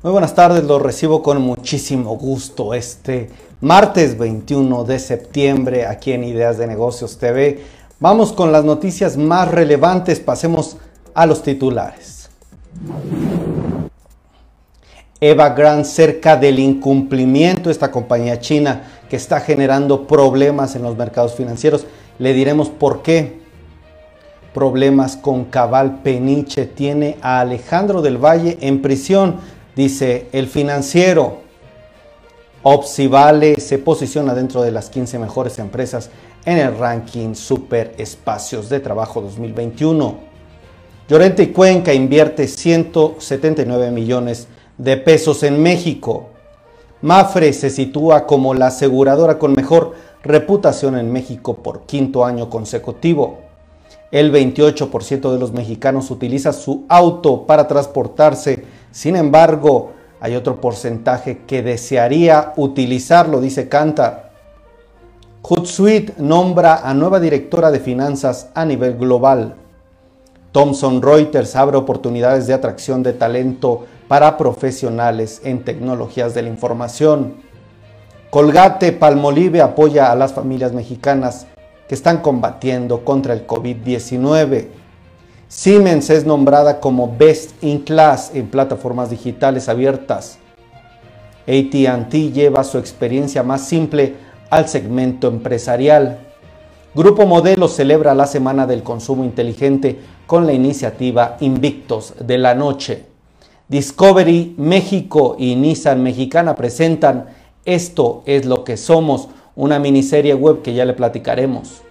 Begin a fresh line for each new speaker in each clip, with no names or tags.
Muy buenas tardes, lo recibo con muchísimo gusto este martes 21 de septiembre aquí en Ideas de Negocios TV. Vamos con las noticias más relevantes, pasemos a los titulares. Eva Grant cerca del incumplimiento, esta compañía china que está generando problemas en los mercados financieros. Le diremos por qué. Problemas con Cabal Peniche tiene a Alejandro del Valle en prisión Dice, el financiero Opsivale se posiciona dentro de las 15 mejores empresas en el ranking Super Espacios de Trabajo 2021. Llorente y Cuenca invierte 179 millones de pesos en México. Mafre se sitúa como la aseguradora con mejor reputación en México por quinto año consecutivo. El 28% de los mexicanos utiliza su auto para transportarse sin embargo, hay otro porcentaje que desearía utilizarlo, dice Cantar. Hootsuite nombra a nueva directora de finanzas a nivel global. Thomson Reuters abre oportunidades de atracción de talento para profesionales en tecnologías de la información. Colgate Palmolive apoya a las familias mexicanas que están combatiendo contra el COVID-19. Siemens es nombrada como Best in Class en plataformas digitales abiertas. ATT lleva su experiencia más simple al segmento empresarial. Grupo Modelo celebra la Semana del Consumo Inteligente con la iniciativa Invictos de la Noche. Discovery México y Nissan Mexicana presentan Esto es lo que somos, una miniserie web que ya le platicaremos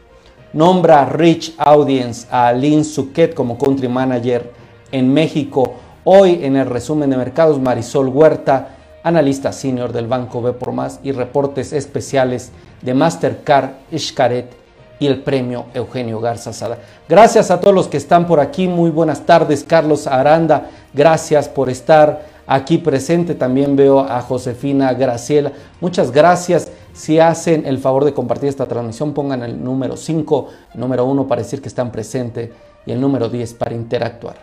nombra Rich Audience a Lynn Suquet como country manager en México. Hoy en el resumen de mercados, Marisol Huerta, analista senior del Banco B por Más y reportes especiales de Mastercard, Xcaret y el premio Eugenio Garza Sada. Gracias a todos los que están por aquí. Muy buenas tardes, Carlos Aranda. Gracias por estar aquí presente. También veo a Josefina Graciela. Muchas gracias. Si hacen el favor de compartir esta transmisión, pongan el número 5, el número 1 para decir que están presentes y el número 10 para interactuar.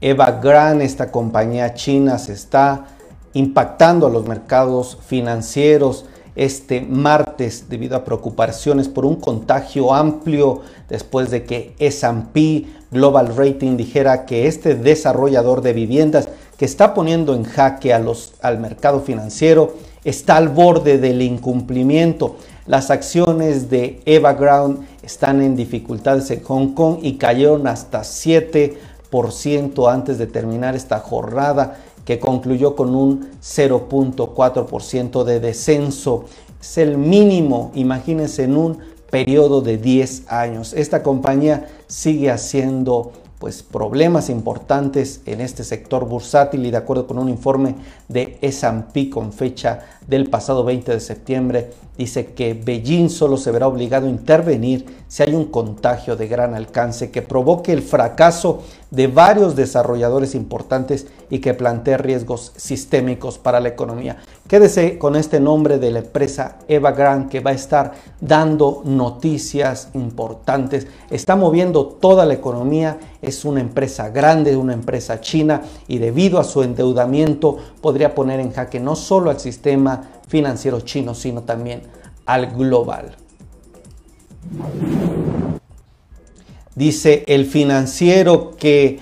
Eva Gran, esta compañía china, se está impactando a los mercados financieros este martes debido a preocupaciones por un contagio amplio después de que S&P Global Rating dijera que este desarrollador de viviendas que está poniendo en jaque a los, al mercado financiero está al borde del incumplimiento. Las acciones de Evergrande están en dificultades en Hong Kong y cayeron hasta 7% antes de terminar esta jornada que concluyó con un 0.4% de descenso. Es el mínimo, imagínense, en un periodo de 10 años. Esta compañía sigue haciendo pues problemas importantes en este sector bursátil y de acuerdo con un informe de S&P con fecha del pasado 20 de septiembre dice que Beijing solo se verá obligado a intervenir si hay un contagio de gran alcance que provoque el fracaso de varios desarrolladores importantes y que plantee riesgos sistémicos para la economía. Quédese con este nombre de la empresa Evergrande que va a estar dando noticias importantes, está moviendo toda la economía, es una empresa grande, una empresa china y debido a su endeudamiento podría poner en jaque no solo al sistema financiero chino, sino también al global. Dice el financiero que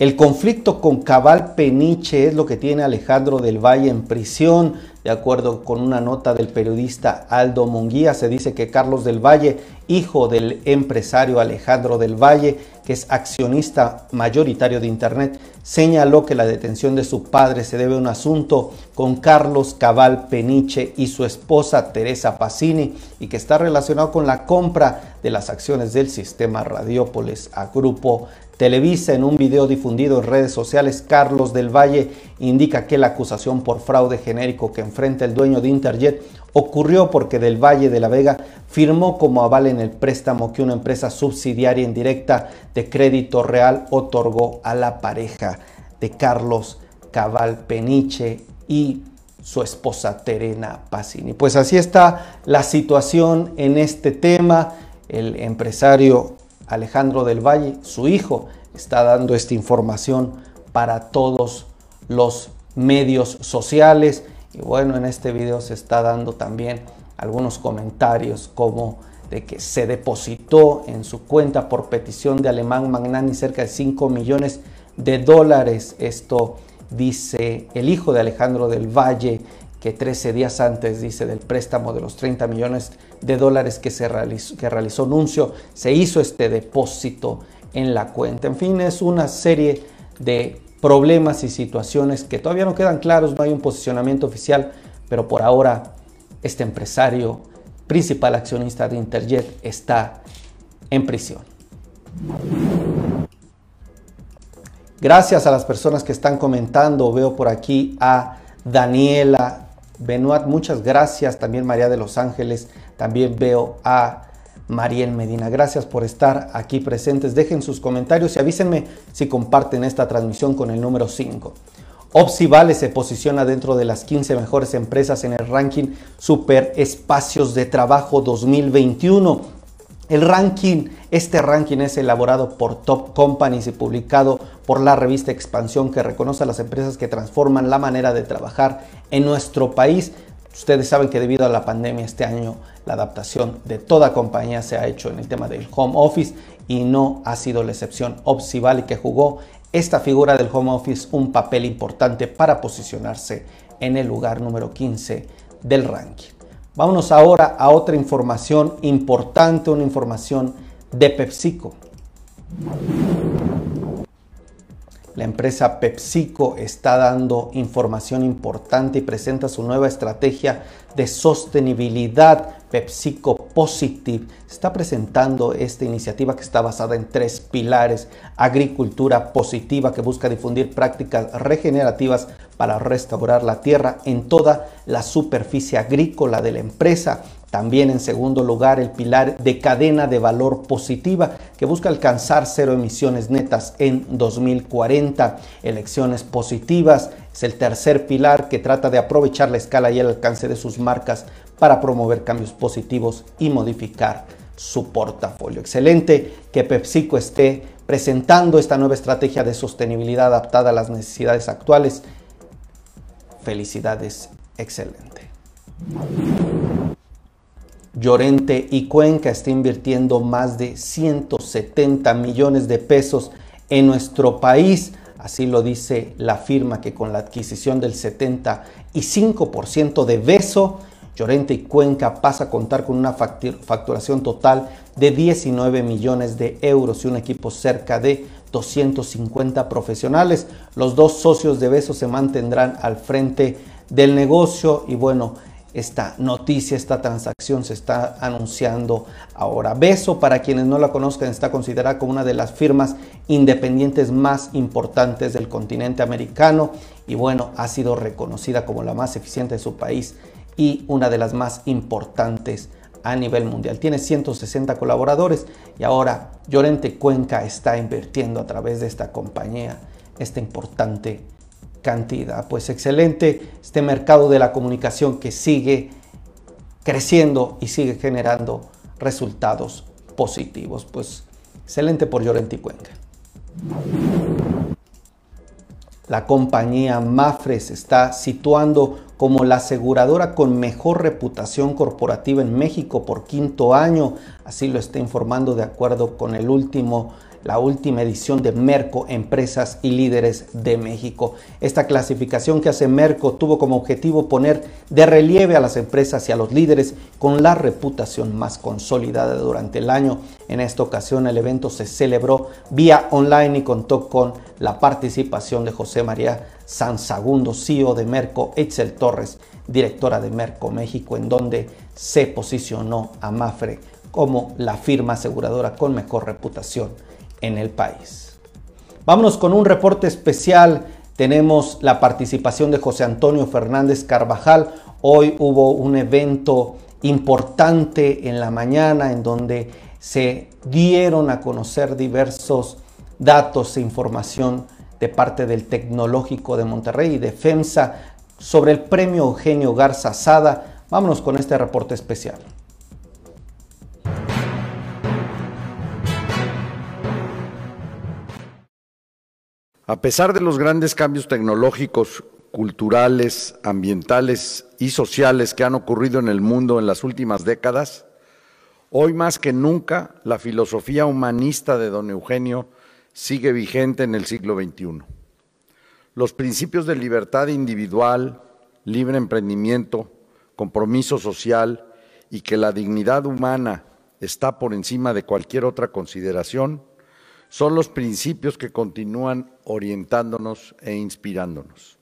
el conflicto con Cabal Peniche es lo que tiene Alejandro del Valle en prisión. De acuerdo con una nota del periodista Aldo Munguía, se dice que Carlos del Valle, hijo del empresario Alejandro del Valle, que es accionista mayoritario de Internet, señaló que la detención de su padre se debe a un asunto con Carlos Cabal Peniche y su esposa Teresa Pacini y que está relacionado con la compra de las acciones del sistema Radiópolis a Grupo Televisa en un video difundido en redes sociales, Carlos del Valle indica que la acusación por fraude genérico que enfrenta el dueño de Interjet ocurrió porque del Valle de la Vega firmó como aval en el préstamo que una empresa subsidiaria indirecta de crédito real otorgó a la pareja de Carlos Cabal Peniche y su esposa Terena Pacini. Pues así está la situación en este tema el empresario Alejandro del Valle, su hijo, está dando esta información para todos los medios sociales. Y bueno, en este video se está dando también algunos comentarios como de que se depositó en su cuenta por petición de Alemán Magnani cerca de 5 millones de dólares. Esto dice el hijo de Alejandro del Valle, que 13 días antes, dice, del préstamo de los 30 millones de dólares que, se realizó, que Nuncio, se hizo este depósito en la cuenta. En fin, es una serie de problemas y situaciones que todavía no quedan claros, no hay un posicionamiento oficial, pero por ahora este empresario, principal accionista de Interjet, está en prisión. Gracias a las personas que están comentando. Veo por aquí a Daniela Benoit, muchas gracias. También María de los Ángeles. También veo a Mariel Medina. Gracias por estar aquí presentes. Dejen sus comentarios y avísenme si comparten esta transmisión con el número 5. Opsivale se posiciona dentro de las 15 mejores empresas en el ranking Super Espacios de Trabajo 2021. El ranking, este ranking es elaborado por Top Companies y publicado por la revista Expansión que reconoce a las empresas que transforman la manera de trabajar en nuestro país. Ustedes saben que debido a la pandemia este año la adaptación de toda compañía se ha hecho en el tema del home office y no ha sido la excepción Opsival y que jugó esta figura del home office un papel importante para posicionarse en el lugar número 15 del ranking. Vámonos ahora a otra información importante, una información de PepsiCo. La empresa PepsiCo está dando información importante y presenta su nueva estrategia de sostenibilidad PepsiCo Positive. Está presentando esta iniciativa que está basada en tres pilares. Agricultura positiva que busca difundir prácticas regenerativas para restaurar la tierra en toda la superficie agrícola de la empresa. También en segundo lugar el pilar de cadena de valor positiva que busca alcanzar cero emisiones netas en 2040. Elecciones positivas es el tercer pilar que trata de aprovechar la escala y el alcance de sus marcas para promover cambios positivos y modificar su portafolio. Excelente que PepsiCo esté presentando esta nueva estrategia de sostenibilidad adaptada a las necesidades actuales. Felicidades, excelente. Llorente y Cuenca está invirtiendo más de 170 millones de pesos en nuestro país. Así lo dice la firma que con la adquisición del 75% de Beso, Llorente y Cuenca pasa a contar con una facturación total de 19 millones de euros y un equipo cerca de 250 profesionales. Los dos socios de Beso se mantendrán al frente del negocio y bueno, esta noticia, esta transacción se está anunciando ahora. Beso, para quienes no la conozcan, está considerada como una de las firmas independientes más importantes del continente americano y bueno, ha sido reconocida como la más eficiente de su país y una de las más importantes a nivel mundial. Tiene 160 colaboradores y ahora Llorente Cuenca está invirtiendo a través de esta compañía esta importante cantidad. Pues excelente este mercado de la comunicación que sigue creciendo y sigue generando resultados positivos. Pues excelente por Llorente Cuenca. La compañía Mafre se está situando como la aseguradora con mejor reputación corporativa en México por quinto año. Así lo está informando de acuerdo con el último la última edición de Merco Empresas y Líderes de México. Esta clasificación que hace Merco tuvo como objetivo poner de relieve a las empresas y a los líderes con la reputación más consolidada durante el año. En esta ocasión el evento se celebró vía online y contó con la participación de José María Sansagundo, CEO de Merco, Excel Torres, directora de Merco México, en donde se posicionó a como la firma aseguradora con mejor reputación en el país. Vámonos con un reporte especial. Tenemos la participación de José Antonio Fernández Carvajal. Hoy hubo un evento importante en la mañana en donde se dieron a conocer diversos datos e información de parte del Tecnológico de Monterrey y de FEMSA sobre el premio Eugenio Garza Sada. Vámonos con este reporte especial.
A pesar de los grandes cambios tecnológicos, culturales, ambientales y sociales que han ocurrido en el mundo en las últimas décadas, hoy más que nunca la filosofía humanista de don Eugenio sigue vigente en el siglo XXI. Los principios de libertad individual, libre emprendimiento, compromiso social y que la dignidad humana está por encima de cualquier otra consideración, son los principios que continúan orientándonos e inspirándonos.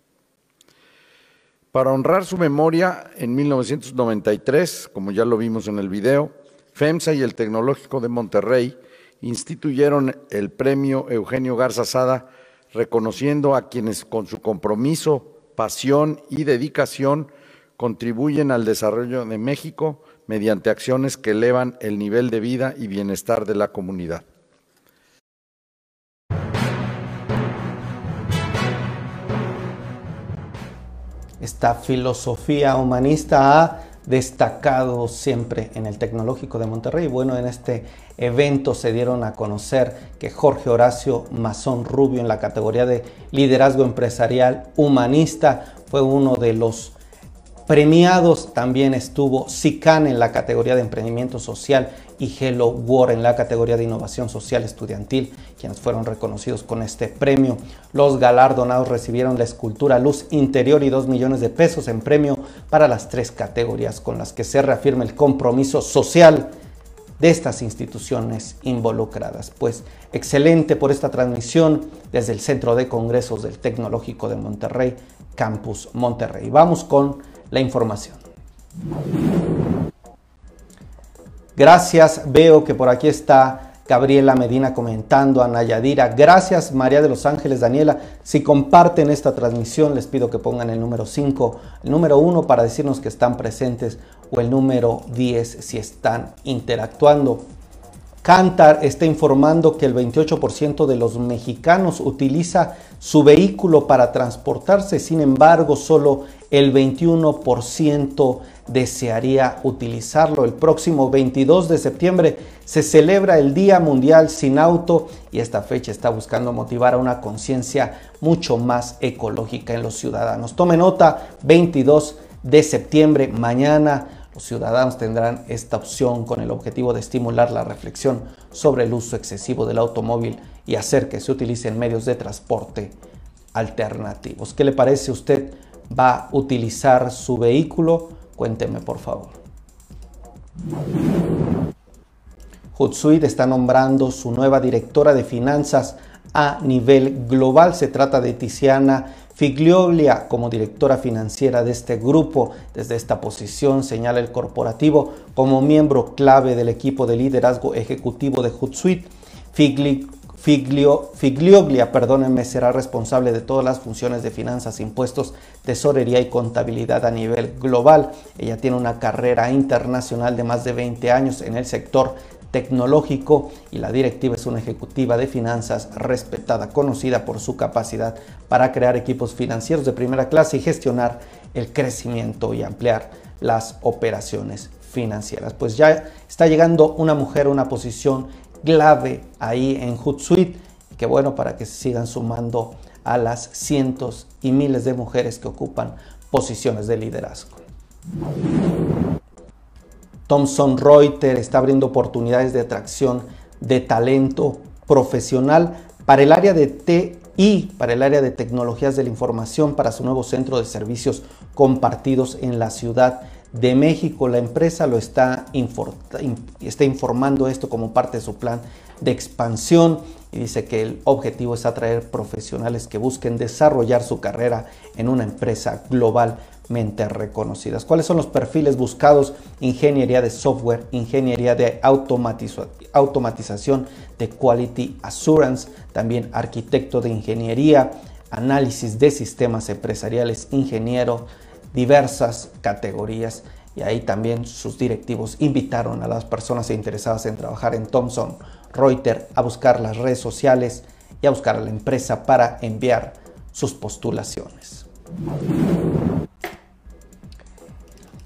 Para honrar su memoria, en 1993, como ya lo vimos en el video, FEMSA y el Tecnológico de Monterrey instituyeron el premio Eugenio Garza Sada, reconociendo a quienes con su compromiso, pasión y dedicación contribuyen al desarrollo de México mediante acciones que elevan el nivel de vida y bienestar de la comunidad.
Esta filosofía humanista ha destacado siempre en el Tecnológico de Monterrey. Bueno, en este evento se dieron a conocer que Jorge Horacio Mazón Rubio en la categoría de liderazgo empresarial humanista fue uno de los premiados. También estuvo SICAN en la categoría de emprendimiento social y Hello World en la categoría de innovación social estudiantil, quienes fueron reconocidos con este premio. Los galardonados recibieron la escultura Luz Interior y 2 millones de pesos en premio para las tres categorías con las que se reafirma el compromiso social de estas instituciones involucradas. Pues excelente por esta transmisión desde el Centro de Congresos del Tecnológico de Monterrey, Campus Monterrey. Vamos con la información. Gracias, veo que por aquí está Gabriela Medina comentando, a Nayadira. Gracias, María de los Ángeles, Daniela. Si comparten esta transmisión, les pido que pongan el número 5, el número 1 para decirnos que están presentes o el número 10 si están interactuando. Cantar está informando que el 28% de los mexicanos utiliza su vehículo para transportarse, sin embargo, solo el 21% desearía utilizarlo. El próximo 22 de septiembre se celebra el Día Mundial sin Auto y esta fecha está buscando motivar a una conciencia mucho más ecológica en los ciudadanos. Tome nota, 22 de septiembre, mañana los ciudadanos tendrán esta opción con el objetivo de estimular la reflexión sobre el uso excesivo del automóvil y hacer que se utilicen medios de transporte alternativos. ¿Qué le parece usted? ¿Va a utilizar su vehículo? Cuénteme, por favor. Hootsuite está nombrando su nueva directora de finanzas a nivel global. Se trata de Tiziana Figlioglia como directora financiera de este grupo. Desde esta posición señala el corporativo como miembro clave del equipo de liderazgo ejecutivo de Hootsuite. Figli Figlio, Figlioglia, perdónenme, será responsable de todas las funciones de finanzas, impuestos, tesorería y contabilidad a nivel global. Ella tiene una carrera internacional de más de 20 años en el sector tecnológico y la directiva es una ejecutiva de finanzas respetada, conocida por su capacidad para crear equipos financieros de primera clase y gestionar el crecimiento y ampliar las operaciones financieras. Pues ya está llegando una mujer a una posición clave ahí en Hootsuite. Que bueno para que se sigan sumando a las cientos y miles de mujeres que ocupan posiciones de liderazgo. Thomson Reuters está abriendo oportunidades de atracción de talento profesional para el área de TI, para el área de tecnologías de la información, para su nuevo centro de servicios compartidos en la ciudad de México. La empresa lo está, está informando esto como parte de su plan de expansión y dice que el objetivo es atraer profesionales que busquen desarrollar su carrera en una empresa globalmente reconocida. ¿Cuáles son los perfiles buscados? Ingeniería de software, ingeniería de automatización, de quality assurance, también arquitecto de ingeniería, análisis de sistemas empresariales, ingeniero diversas categorías y ahí también sus directivos invitaron a las personas interesadas en trabajar en Thomson Reuters a buscar las redes sociales y a buscar a la empresa para enviar sus postulaciones.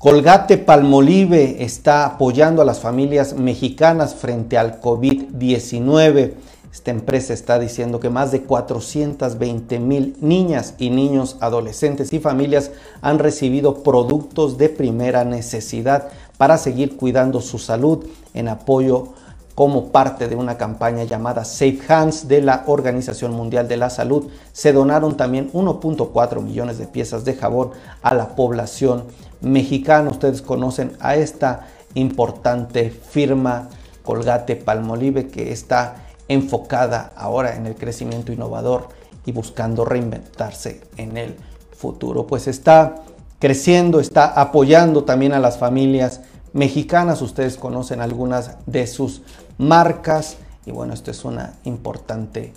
Colgate Palmolive está apoyando a las familias mexicanas frente al COVID-19. Esta empresa está diciendo que más de 420 mil niñas y niños, adolescentes y familias han recibido productos de primera necesidad para seguir cuidando su salud en apoyo como parte de una campaña llamada Safe Hands de la Organización Mundial de la Salud. Se donaron también 1.4 millones de piezas de jabón a la población mexicana. Ustedes conocen a esta importante firma Colgate Palmolive que está enfocada ahora en el crecimiento innovador y buscando reinventarse en el futuro. Pues está creciendo, está apoyando también a las familias mexicanas. Ustedes conocen algunas de sus marcas y bueno, esto es una importante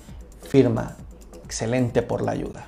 firma. Excelente por la ayuda.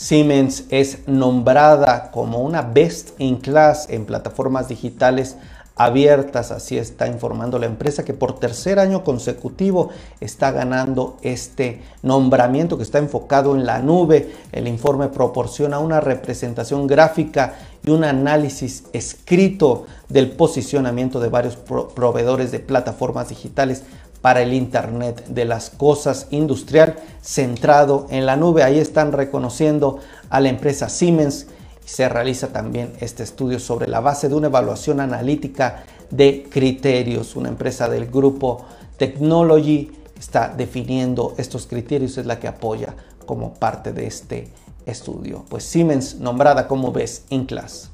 Siemens es nombrada como una best in class en plataformas digitales abiertas, así está informando la empresa que por tercer año consecutivo está ganando este nombramiento que está enfocado en la nube. El informe proporciona una representación gráfica y un análisis escrito del posicionamiento de varios proveedores de plataformas digitales para el Internet de las Cosas industrial centrado en la nube. Ahí están reconociendo a la empresa Siemens se realiza también este estudio sobre la base de una evaluación analítica de criterios. Una empresa del grupo Technology está definiendo estos criterios, es la que apoya como parte de este estudio. Pues Siemens nombrada como ves in class.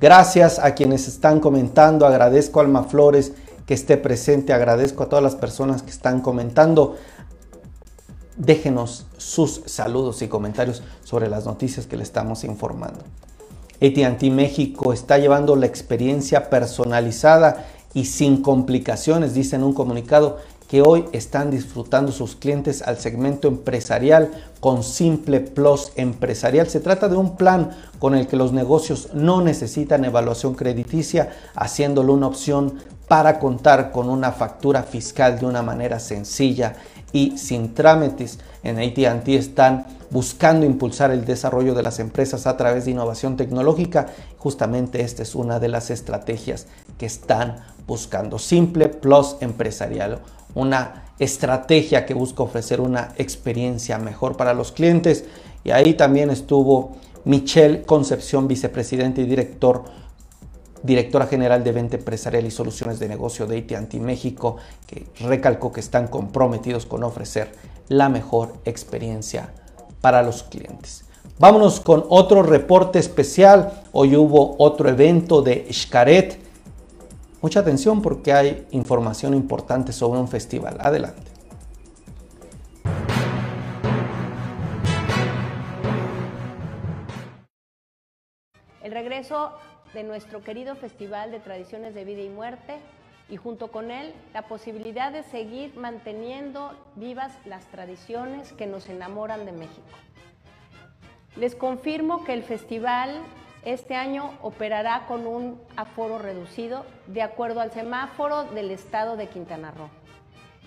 Gracias a quienes están comentando, agradezco a Alma Flores que esté presente, agradezco a todas las personas que están comentando. Déjenos sus saludos y comentarios sobre las noticias que le estamos informando. ATT México está llevando la experiencia personalizada y sin complicaciones, dice en un comunicado que hoy están disfrutando sus clientes al segmento empresarial con Simple Plus Empresarial. Se trata de un plan con el que los negocios no necesitan evaluación crediticia, haciéndolo una opción para contar con una factura fiscal de una manera sencilla y sin trámites. En ATT están buscando impulsar el desarrollo de las empresas a través de innovación tecnológica. Justamente esta es una de las estrategias que están buscando. Simple Plus Empresarial, una estrategia que busca ofrecer una experiencia mejor para los clientes. Y ahí también estuvo Michelle Concepción, vicepresidente y director directora general de Venta Empresarial y Soluciones de Negocio de AT&T México, que recalcó que están comprometidos con ofrecer la mejor experiencia para los clientes. Vámonos con otro reporte especial. Hoy hubo otro evento de Xcaret. Mucha atención porque hay información importante sobre un festival. Adelante.
El regreso de nuestro querido Festival de Tradiciones de Vida y Muerte y junto con él la posibilidad de seguir manteniendo vivas las tradiciones que nos enamoran de México. Les confirmo que el festival este año operará con un aforo reducido de acuerdo al semáforo del estado de Quintana Roo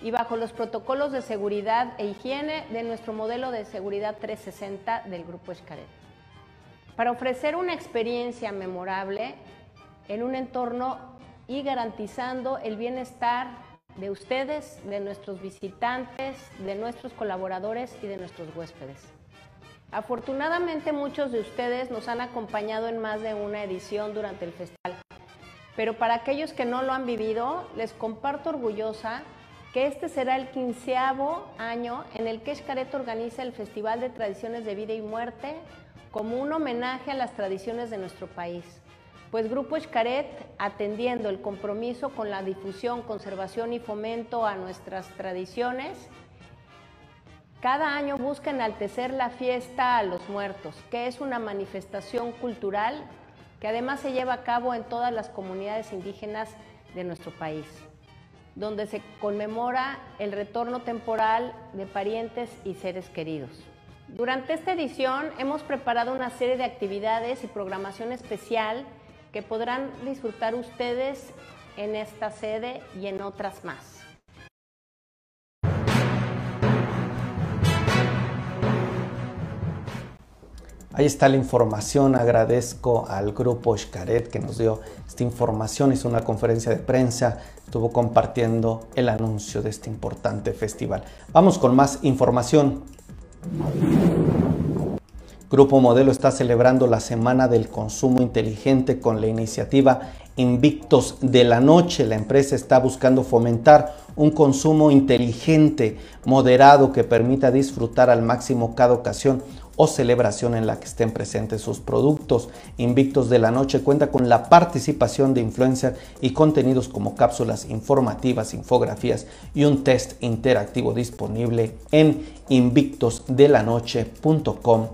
y bajo los protocolos de seguridad e higiene de nuestro modelo de seguridad 360 del Grupo Escaret para ofrecer una experiencia memorable en un entorno y garantizando el bienestar de ustedes, de nuestros visitantes, de nuestros colaboradores y de nuestros huéspedes. Afortunadamente muchos de ustedes nos han acompañado en más de una edición durante el festival, pero para aquellos que no lo han vivido, les comparto orgullosa que este será el quinceavo año en el que Escaret organiza el Festival de Tradiciones de Vida y Muerte como un homenaje a las tradiciones de nuestro país. Pues Grupo Escaret, atendiendo el compromiso con la difusión, conservación y fomento a nuestras tradiciones, cada año busca enaltecer la fiesta a los muertos, que es una manifestación cultural que además se lleva a cabo en todas las comunidades indígenas de nuestro país, donde se conmemora el retorno temporal de parientes y seres queridos. Durante esta edición hemos preparado una serie de actividades y programación especial que podrán disfrutar ustedes en esta sede y en otras más.
Ahí está la información. Agradezco al grupo Xcaret que nos dio esta información. Hizo una conferencia de prensa. Estuvo compartiendo el anuncio de este importante festival. Vamos con más información. Grupo Modelo está celebrando la Semana del Consumo Inteligente con la iniciativa Invictos de la Noche. La empresa está buscando fomentar un consumo inteligente, moderado, que permita disfrutar al máximo cada ocasión o celebración en la que estén presentes sus productos. Invictos de la Noche cuenta con la participación de influencers y contenidos como cápsulas informativas, infografías y un test interactivo disponible en invictosdelanoche.com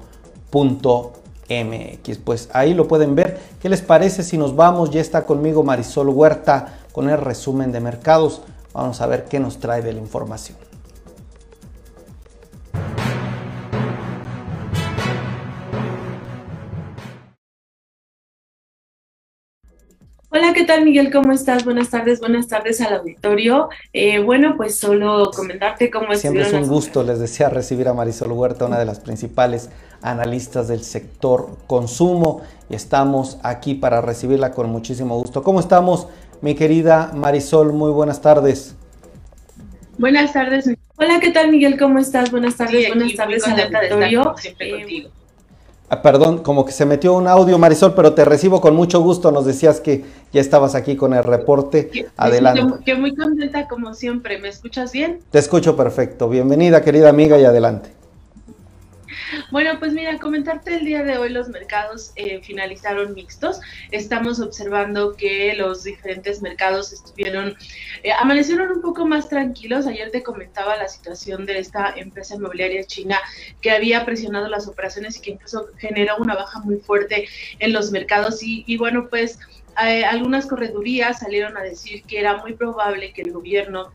.mx. Pues ahí lo pueden ver. ¿Qué les parece si nos vamos? Ya está conmigo Marisol Huerta con el resumen de mercados. Vamos a ver qué nos trae de la información.
Hola, ¿qué tal Miguel? ¿Cómo estás? Buenas tardes, buenas tardes al auditorio. Eh, bueno, pues solo comentarte cómo
Siempre es un gusto, les decía, recibir a Marisol Huerta, una de las principales analistas del sector consumo, y estamos aquí para recibirla con muchísimo gusto. ¿Cómo estamos, mi querida Marisol? Muy buenas tardes.
Buenas tardes. Hola, ¿qué tal Miguel? ¿Cómo estás? Buenas tardes, buenas tardes al auditorio. Eh,
Ah, perdón, como que se metió un audio, Marisol, pero te recibo con mucho gusto. Nos decías que ya estabas aquí con el reporte. adelante.
Que, muy contenta como siempre. ¿Me escuchas bien?
Te escucho perfecto. Bienvenida, querida amiga, y adelante.
Bueno, pues mira, comentarte el día de hoy los mercados eh, finalizaron mixtos. Estamos observando que los diferentes mercados estuvieron, eh, amanecieron un poco más tranquilos. Ayer te comentaba la situación de esta empresa inmobiliaria china que había presionado las operaciones y que incluso generó una baja muy fuerte en los mercados. Y, bueno, pues eh, algunas corredurías salieron a decir que era muy probable que el gobierno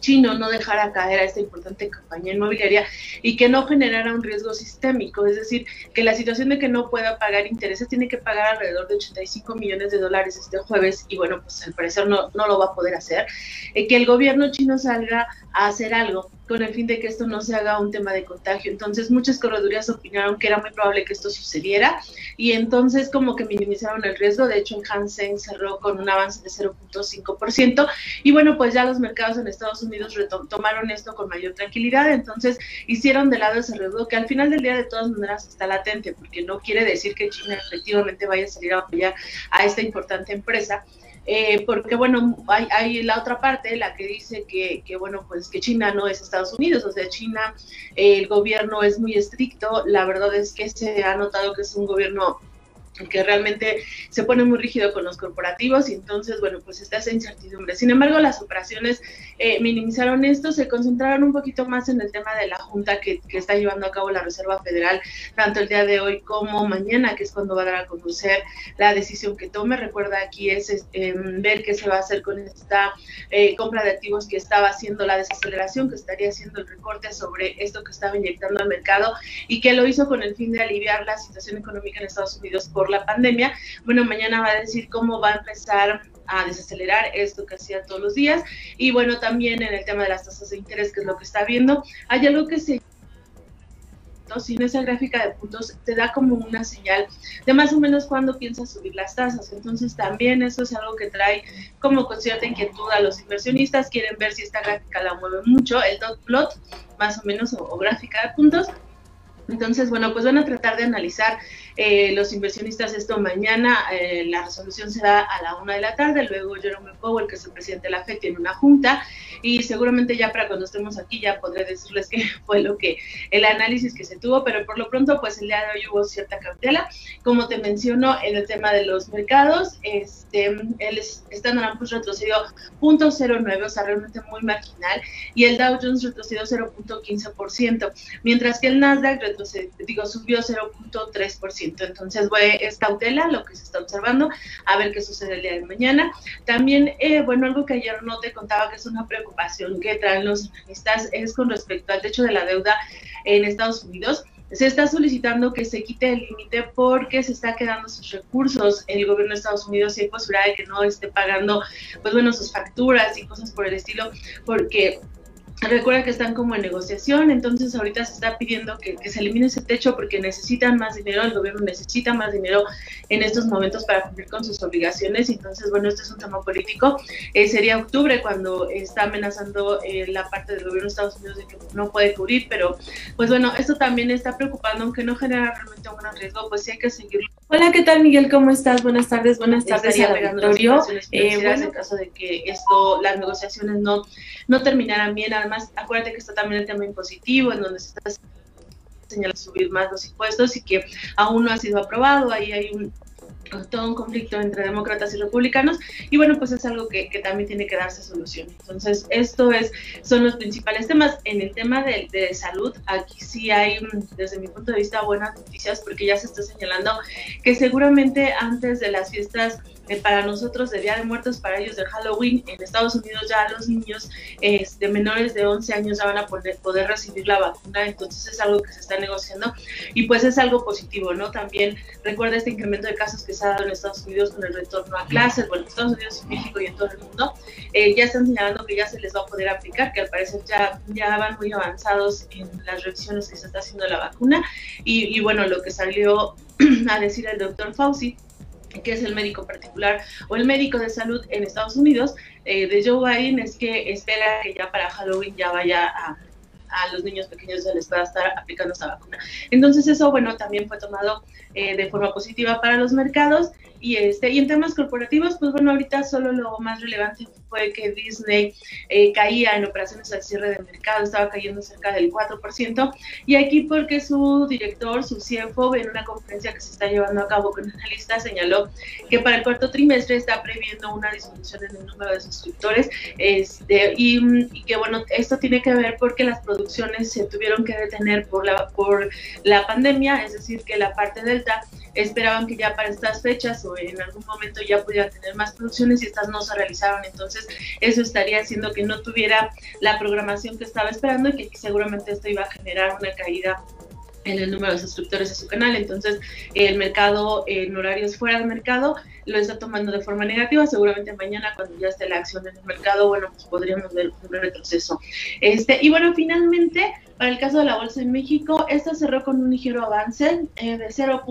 chino no dejara caer a esta importante compañía inmobiliaria y que no generara un riesgo sistémico, es decir, que la situación de que no pueda pagar intereses tiene que pagar alrededor de 85 millones de dólares este jueves y bueno, pues al parecer no, no lo va a poder hacer, eh, que el gobierno chino salga a hacer algo con el fin de que esto no se haga un tema de contagio. Entonces muchas corredurías opinaron que era muy probable que esto sucediera y entonces como que minimizaron el riesgo. De hecho, en Hansen cerró con un avance de 0.5% y bueno, pues ya los mercados en Estados Unidos retomaron esto con mayor tranquilidad. Entonces hicieron de lado ese riesgo que al final del día de todas maneras está latente porque no quiere decir que China efectivamente vaya a salir a apoyar a esta importante empresa eh, porque bueno, hay, la otra parte, la que dice que, que, bueno, pues que China no es Estados Unidos, o sea, China, el gobierno es muy estricto, la verdad es que se ha notado que es un gobierno que realmente se pone muy rígido con los corporativos y entonces, bueno, pues está esa incertidumbre. Sin embargo, las operaciones eh, minimizaron esto, se concentraron un poquito más en el tema de la junta que, está llevando a cabo la Reserva Federal, tanto el día de hoy como mañana, que es cuando va a dar a conocer la decisión que tome. Recuerda aquí es em, ver qué se va a hacer con esta eh, compra de activos que estaba haciendo la desaceleración, que estaría haciendo el recorte sobre esto que estaba inyectando al mercado y que lo hizo con el fin de aliviar la situación económica en Estados Unidos por la pandemia. Bueno, mañana va a decir cómo va a empezar a desacelerar esto que hacía todos los días. Y bueno, también en el tema de las tasas de interés, que es lo que está viendo, hay algo que se sin esa gráfica de puntos te da como una señal de más o menos cuándo piensas subir las tasas. Entonces también eso es algo que trae como con cierta inquietud a los inversionistas. Quieren ver si esta gráfica la mueve mucho, el dot plot más o menos o gráfica de puntos. Entonces, bueno, pues van a tratar de analizar eh, los inversionistas esto mañana. Eh, la resolución será a la una de la tarde. Luego Jerome Powell, que es el presidente de la FED, tiene una junta y seguramente ya para cuando estemos aquí ya podré decirles qué fue lo que el análisis que se tuvo, pero por lo pronto pues el día de hoy hubo cierta cautela. Como te menciono en el tema de los mercados, este, el Standard Poor's retrocedió 0.09, o sea, realmente muy marginal, y el Dow Jones retrocedió 0.15%, mientras que el Nasdaq retrocedió, digo, subió 0.3%. Entonces, bueno, es cautela lo que se está observando, a ver qué sucede el día de mañana. También, eh, bueno, algo que ayer no te contaba que es una preocupación que traen los analistas es con respecto al techo de la deuda en Estados Unidos. Se está solicitando que se quite el límite porque se está quedando sus recursos el gobierno de Estados Unidos hay posibilidad de que no esté pagando, pues bueno, sus facturas y cosas por el estilo, porque Recuerda que están como en negociación, entonces ahorita se está pidiendo que, se elimine ese techo porque necesitan más dinero, el gobierno necesita más dinero en estos momentos para cumplir con sus obligaciones. Entonces, bueno, este es un tema político. Eh, sería octubre cuando está amenazando eh, la parte del gobierno de Estados Unidos de que no puede cubrir, pero pues bueno, esto también está preocupando, aunque no genera realmente un gran riesgo, pues sí hay que seguirlo.
Hola, ¿qué tal Miguel? ¿Cómo estás? Buenas tardes, buenas tardes
a auditorio. Eh, bueno, en caso de que esto, las negociaciones no, no terminaran bien, además acuérdate que está también el tema impositivo, en donde se está señalando subir más los impuestos y que aún no ha sido aprobado, ahí hay un todo un conflicto entre demócratas y republicanos. Y bueno pues es algo que, también tiene que darse solución. Entonces esto es son los principales temas. En el tema de, de, salud aquí sí hay desde mi punto de vista buenas noticias porque ya se está señalando que seguramente antes de las fiestas para nosotros de Día de Muertos, para ellos de Halloween, en Estados Unidos ya los niños de menores de 11 años ya van a poder, poder recibir la vacuna, entonces es algo que se está negociando y pues es algo positivo, ¿no? También recuerda este incremento de casos que se ha dado en Estados Unidos con el retorno a clases, bueno, en Estados Unidos, México y en todo el mundo, eh, ya están señalando que ya se les va a poder aplicar, que al parecer ya, ya van muy avanzados en las revisiones que se está haciendo la vacuna y, y bueno, lo que salió a decir el doctor Fauci que es el médico particular o el médico de salud en Estados Unidos eh, de Joe Biden es que espera que ya para Halloween ya vaya a, a los niños pequeños se les pueda estar aplicando esa vacuna. Entonces eso, bueno, también fue tomado eh, de forma positiva para los mercados y, este, y en temas corporativos, pues bueno, ahorita solo lo más relevante fue que Disney eh, caía en operaciones al cierre de mercado, estaba cayendo cerca del 4%, y aquí porque su director, su CFO, en una conferencia que se está llevando a cabo con analistas, señaló que para el cuarto trimestre está previendo una disminución en el número de suscriptores, este, y, y, que bueno, esto tiene que ver porque las producciones se tuvieron que detener por la, por la pandemia, es decir, que la parte delta esperaban que ya para estas fechas o en algún momento ya pudieran tener más producciones y estas no se realizaron. Entonces, eso estaría haciendo que no tuviera la programación que estaba esperando y que seguramente esto iba a generar una caída en el número de suscriptores de su canal. Entonces, el mercado en horarios fuera del mercado lo está tomando de forma negativa. Seguramente mañana, cuando ya esté la acción en el mercado, bueno, pues podríamos ver un retroceso. Este, y bueno, finalmente, para el caso de la bolsa en México, esta cerró con un ligero avance eh, de 0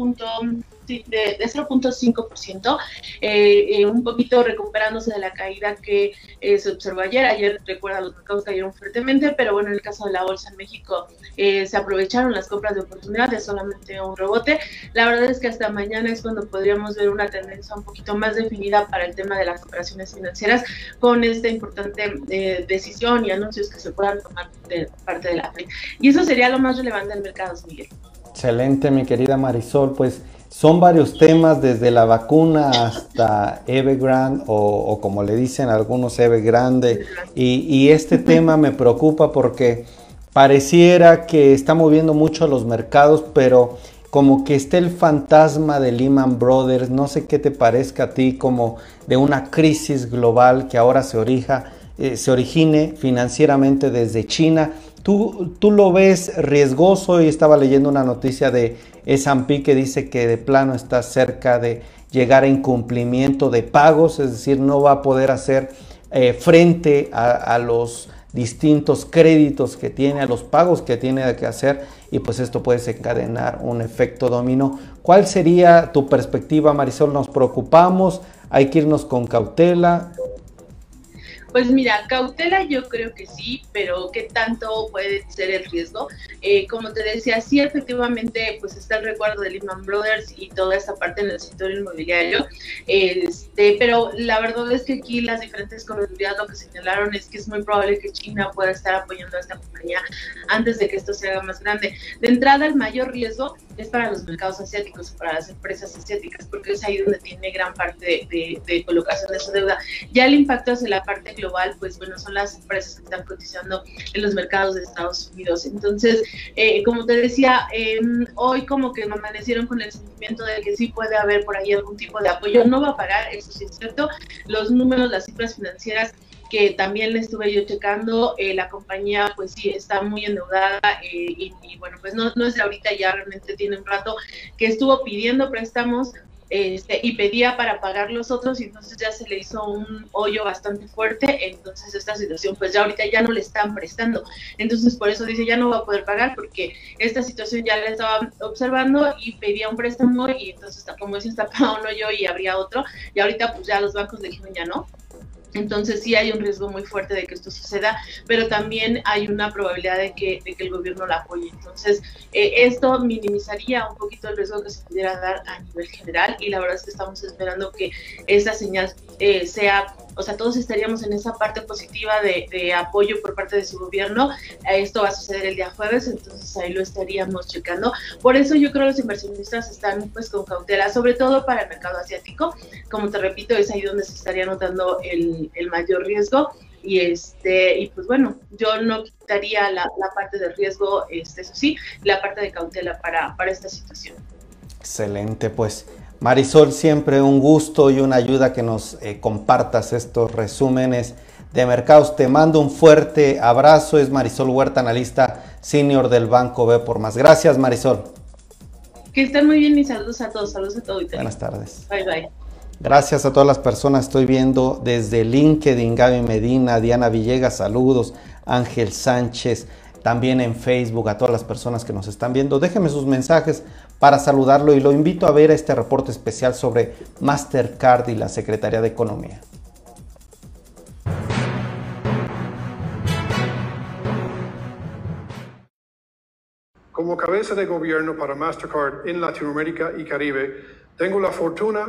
de, 0.5%, eh, eh, un poquito recuperándose de la caída que eh, se observó ayer. Ayer, recuerda, los mercados cayeron fuertemente, pero bueno, en el caso de la bolsa en México se aprovecharon las compras de oportunidad, de solamente un rebote. La verdad es que hasta mañana es cuando podríamos ver una tendencia un poquito más definida para el tema de las operaciones financieras con esta importante decisión y anuncios que se puedan tomar de parte de la FED. Y eso sería lo más relevante del mercado, Miguel.
Excelente, mi querida Marisol. Pues son varios temas, desde la vacuna hasta Evergrande o, o como le dicen algunos Evergrande. Y, y este tema me preocupa porque pareciera que está moviendo mucho a los mercados, pero como que esté el fantasma de Lehman Brothers, no sé qué te parezca a ti, como de una crisis global que ahora se, orija, eh, se origine financieramente desde China. ¿Tú, ¿Tú lo ves riesgoso? Y estaba leyendo una noticia de S&P que dice que de plano está cerca de llegar a incumplimiento de pagos, es decir, no va a poder hacer eh, frente a, los distintos créditos que tiene, a los pagos que tiene que hacer y pues esto puede desencadenar un efecto dominó. ¿Cuál sería tu perspectiva, Marisol? ¿Nos preocupamos? ¿Hay que irnos con cautela?
Pues mira, cautela yo creo que sí, pero ¿qué tanto puede ser el riesgo? Eh, como te decía, sí efectivamente pues está el recuerdo de Lehman Brothers y toda esa parte en el sector inmobiliario, este, pero la verdad es que aquí las diferentes corredurías lo que señalaron es que es muy probable que China pueda estar apoyando a esta compañía antes de que esto se haga más grande. De entrada, el mayor riesgo es para los mercados asiáticos, para las empresas asiáticas, porque es ahí donde tiene gran parte de, colocación de su deuda. Ya el impacto hacia la parte global, pues bueno, son las empresas que están cotizando en los mercados de Estados Unidos. Entonces, eh, como te decía, em, hoy como que me amanecieron con el sentimiento de que sí puede haber por ahí algún tipo de apoyo. No va a parar, eso sí es cierto. Los números, las cifras financieras que también le estuve yo checando, eh, la compañía pues sí está muy endeudada eh, y, bueno, pues no, no es de ahorita, ya realmente tiene un rato que estuvo pidiendo préstamos este, y pedía para pagar los otros y entonces ya se le hizo un hoyo bastante fuerte, entonces esta situación pues ya ahorita ya no le están prestando, entonces por eso dice ya no va a poder pagar porque esta situación ya la estaba observando y pedía un préstamo y entonces como dice está un hoyo y habría otro y ahorita pues ya los bancos le dijeron ya no, entonces sí hay un riesgo muy fuerte de que esto suceda, pero también hay una probabilidad de que, de que el gobierno la apoye. Entonces eh, esto minimizaría un poquito el riesgo que se pudiera dar a nivel general y la verdad es que estamos esperando que esa señal eh, sea o sea, todos estaríamos en esa parte positiva de, apoyo por parte de su gobierno. Esto va a suceder el día jueves, entonces ahí lo estaríamos checando. Por eso yo creo que los inversionistas están pues con cautela, sobre todo para el mercado asiático. Como te repito, es ahí donde se estaría notando el, mayor riesgo y este y pues bueno yo no quitaría la, parte de riesgo este eso sí la parte de cautela para, para esta situación
excelente pues Marisol, siempre un gusto y una ayuda que nos eh, compartas estos resúmenes de mercados. Te mando un fuerte abrazo. Es Marisol Huerta, analista senior del Banco B por más. Gracias, Marisol.
Que estén muy bien y saludos a todos. Saludos a todos.
Buenas tardes.
Bye, bye.
Gracias a todas las personas. Estoy viendo desde LinkedIn, Gaby Medina, Diana Villegas, saludos. Ángel Sánchez, también en Facebook, a todas las personas que nos están viendo. Déjenme sus mensajes para saludarlo y lo invito a ver este reporte especial sobre Mastercard y la Secretaría de Economía.
Como cabeza de gobierno para Mastercard en Latinoamérica y Caribe, tengo la fortuna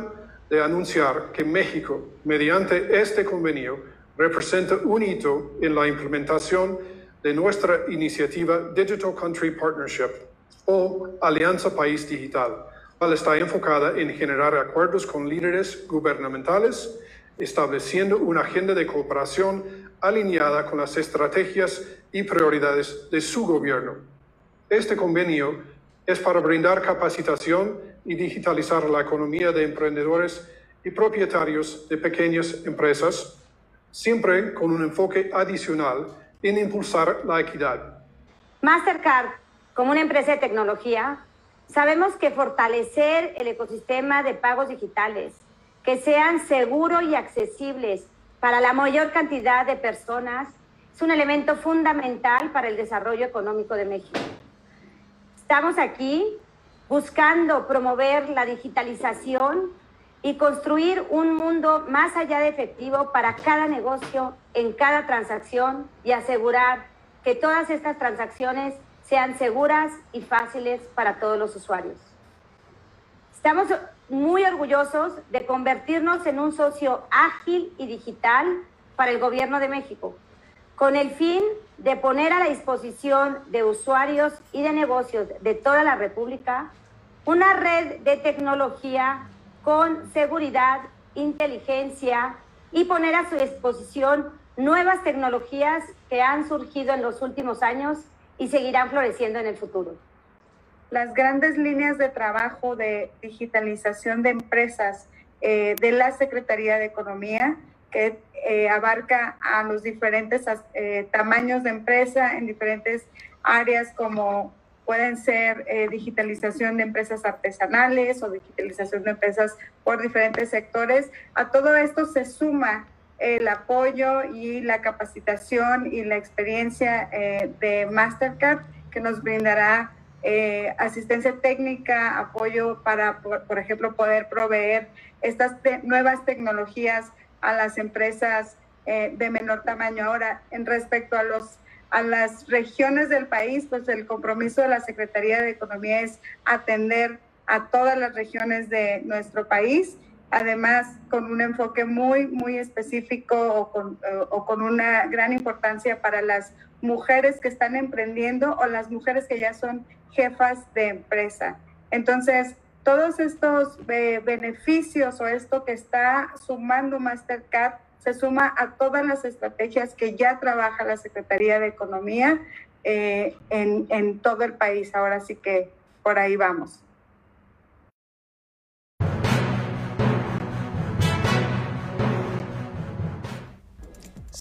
de anunciar que México, mediante este convenio, representa un hito en la implementación de nuestra iniciativa Digital Country Partnership o Alianza País Digital, cual está enfocada en generar acuerdos con líderes gubernamentales, estableciendo una agenda de cooperación alineada con las estrategias y prioridades de su gobierno. Este convenio es para brindar capacitación y digitalizar la economía de emprendedores y propietarios de pequeñas empresas, siempre con un enfoque adicional en impulsar la equidad.
Mastercard como una empresa de tecnología, sabemos que fortalecer el ecosistema de pagos digitales, que sean seguros y accesibles para la mayor cantidad de personas, es un elemento fundamental para el desarrollo económico de México. Estamos aquí buscando promover la digitalización y construir un mundo más allá de efectivo para cada negocio, en cada transacción y asegurar que todas estas transacciones sean seguras y fáciles para todos los usuarios. Estamos muy orgullosos de convertirnos en un socio ágil y digital para el Gobierno de México, con el fin de poner a la disposición de usuarios y de negocios de toda la República una red de tecnología con seguridad, inteligencia y poner a su disposición nuevas tecnologías que han surgido en los últimos años y seguirán floreciendo en el futuro.
Las grandes líneas de trabajo de digitalización de empresas eh, de la Secretaría de Economía, que eh, abarca a los diferentes eh, tamaños de empresa en diferentes áreas como pueden ser digitalización de empresas artesanales o digitalización de empresas por diferentes sectores. A todo esto se suma el apoyo y la capacitación y la experiencia eh, de Mastercard que nos brindará eh, asistencia técnica, apoyo para, por, ejemplo, poder proveer estas nuevas tecnologías a las empresas eh, de menor tamaño. Ahora, en respecto a los a las regiones del país, pues el compromiso de la Secretaría de Economía es atender a todas las regiones de nuestro país además con un enfoque muy, muy específico o con, una gran importancia para las mujeres que están emprendiendo o las mujeres que ya son jefas de empresa. Entonces, todos estos eh, beneficios o esto que está sumando Mastercard se suma a todas las estrategias que ya trabaja la Secretaría de Economía eh, en todo el país. Ahora sí que por ahí vamos.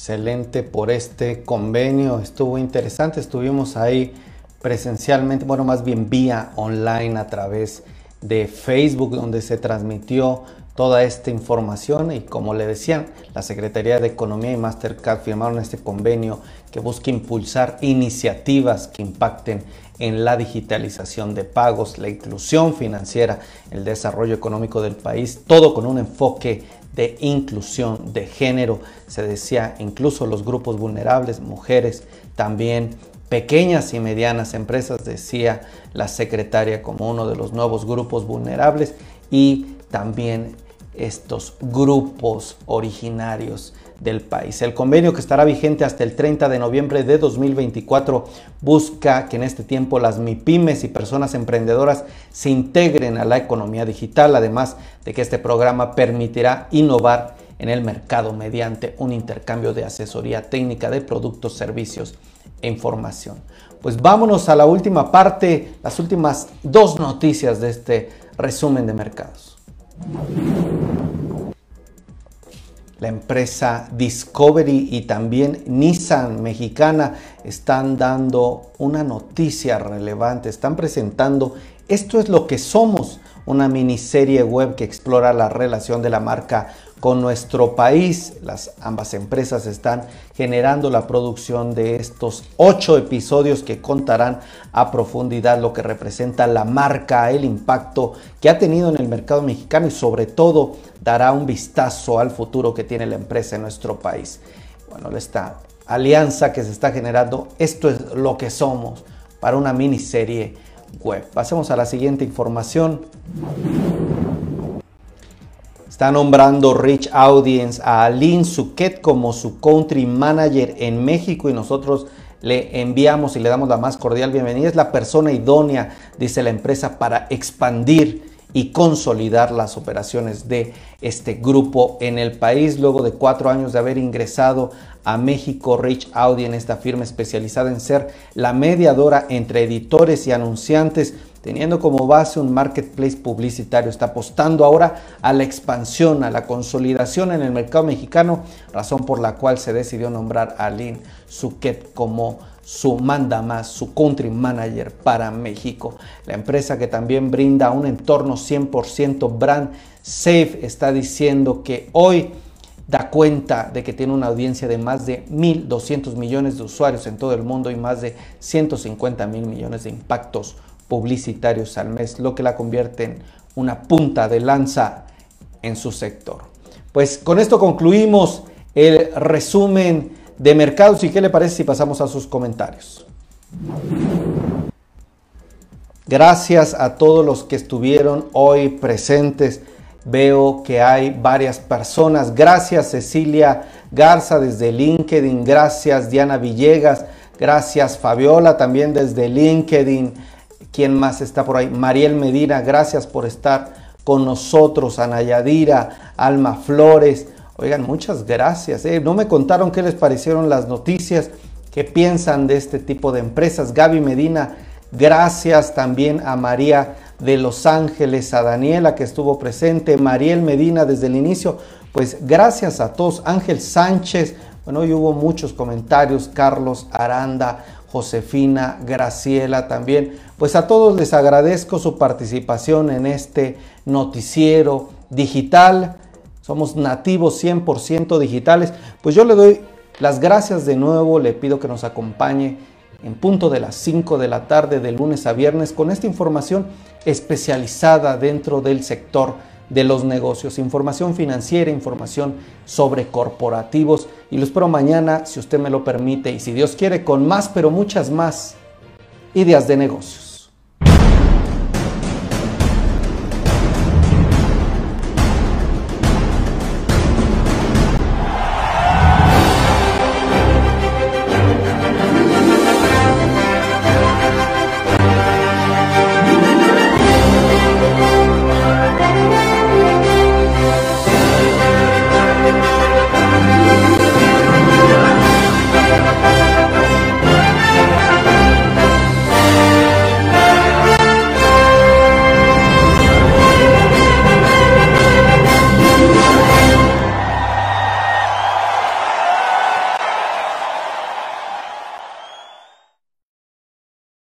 Excelente por este convenio, estuvo interesante, estuvimos ahí presencialmente, bueno, más bien vía online a través de Facebook donde se transmitió toda esta información y como le decían, la Secretaría de Economía y Mastercard firmaron este convenio que busca impulsar iniciativas que impacten en la digitalización de pagos, la inclusión financiera, el desarrollo económico del país, todo con un enfoque de inclusión de género. Se decía incluso los grupos vulnerables, mujeres, también pequeñas y medianas empresas, decía la secretaria como uno de los nuevos grupos vulnerables y también estos grupos originarios del país. El convenio que estará vigente hasta el 30 de noviembre de 2024 busca que en este tiempo las MIPIMES y personas emprendedoras se integren a la economía digital, además de que este programa permitirá innovar en el mercado mediante un intercambio de asesoría técnica de productos, servicios e información. Pues vámonos a la última parte, las últimas dos noticias de este resumen de mercados. La empresa Discovery y también Nissan mexicana están dando una noticia relevante, están presentando esto es lo que somos, una miniserie web que explora la relación de la marca con nuestro país. Las ambas empresas están generando la producción de estos ocho episodios que contarán a profundidad lo que representa la marca, el impacto que ha tenido en el mercado mexicano y sobre todo dará un vistazo al futuro que tiene la empresa en nuestro país. Bueno, esta alianza que se está generando, esto es lo que somos para una miniserie web. Pasemos a la siguiente información. Está nombrando Rich Audience a Aline Suquet como su country manager en México y nosotros le enviamos y le damos la más cordial bienvenida. Es la persona idónea, dice la empresa, para expandir y consolidar las operaciones de este grupo en el país. Luego de cuatro años de haber ingresado a México, Rich Audience, esta firma especializada en ser la mediadora entre editores y anunciantes, teniendo como base un marketplace publicitario. Está apostando ahora a la expansión, a la consolidación en el mercado mexicano, razón por la cual se decidió nombrar a Lynn Suquet como su manda más, su country manager para México. La empresa que también brinda un entorno 100% brand safe está diciendo que hoy da cuenta de que tiene una audiencia de más de 1.200 millones de usuarios en todo el mundo y más de 150 mil millones de impactos publicitarios al mes, lo que la convierte en una punta de lanza en su sector. Pues con esto concluimos el resumen de mercados y qué le parece si pasamos a sus comentarios. Gracias a todos los que estuvieron hoy presentes. Veo que hay varias personas. Gracias Cecilia Garza desde LinkedIn. Gracias Diana Villegas. Gracias Fabiola también desde LinkedIn. ¿Quién más está por ahí? Mariel Medina, gracias por estar con nosotros. Ana Yadira, Alma Flores. Oigan, muchas gracias. ¿eh? No me contaron qué les parecieron las noticias, qué piensan de este tipo de empresas. Gaby Medina, gracias también a María de Los Ángeles, a Daniela que estuvo presente, Mariel Medina desde el inicio. Pues gracias a todos. Ángel Sánchez, bueno, hoy hubo muchos comentarios. Carlos Aranda, Josefina, Graciela también. Pues a todos les agradezco su participación en este noticiero digital. Somos nativos 100% digitales. Pues yo le doy las gracias de nuevo, le pido que nos acompañe en punto de las 5 de la tarde de lunes a viernes con esta información especializada dentro del sector de los negocios, información financiera, información sobre corporativos. Y lo espero mañana, si usted me lo permite. Y si Dios quiere, con más, pero muchas más ideas de negocios.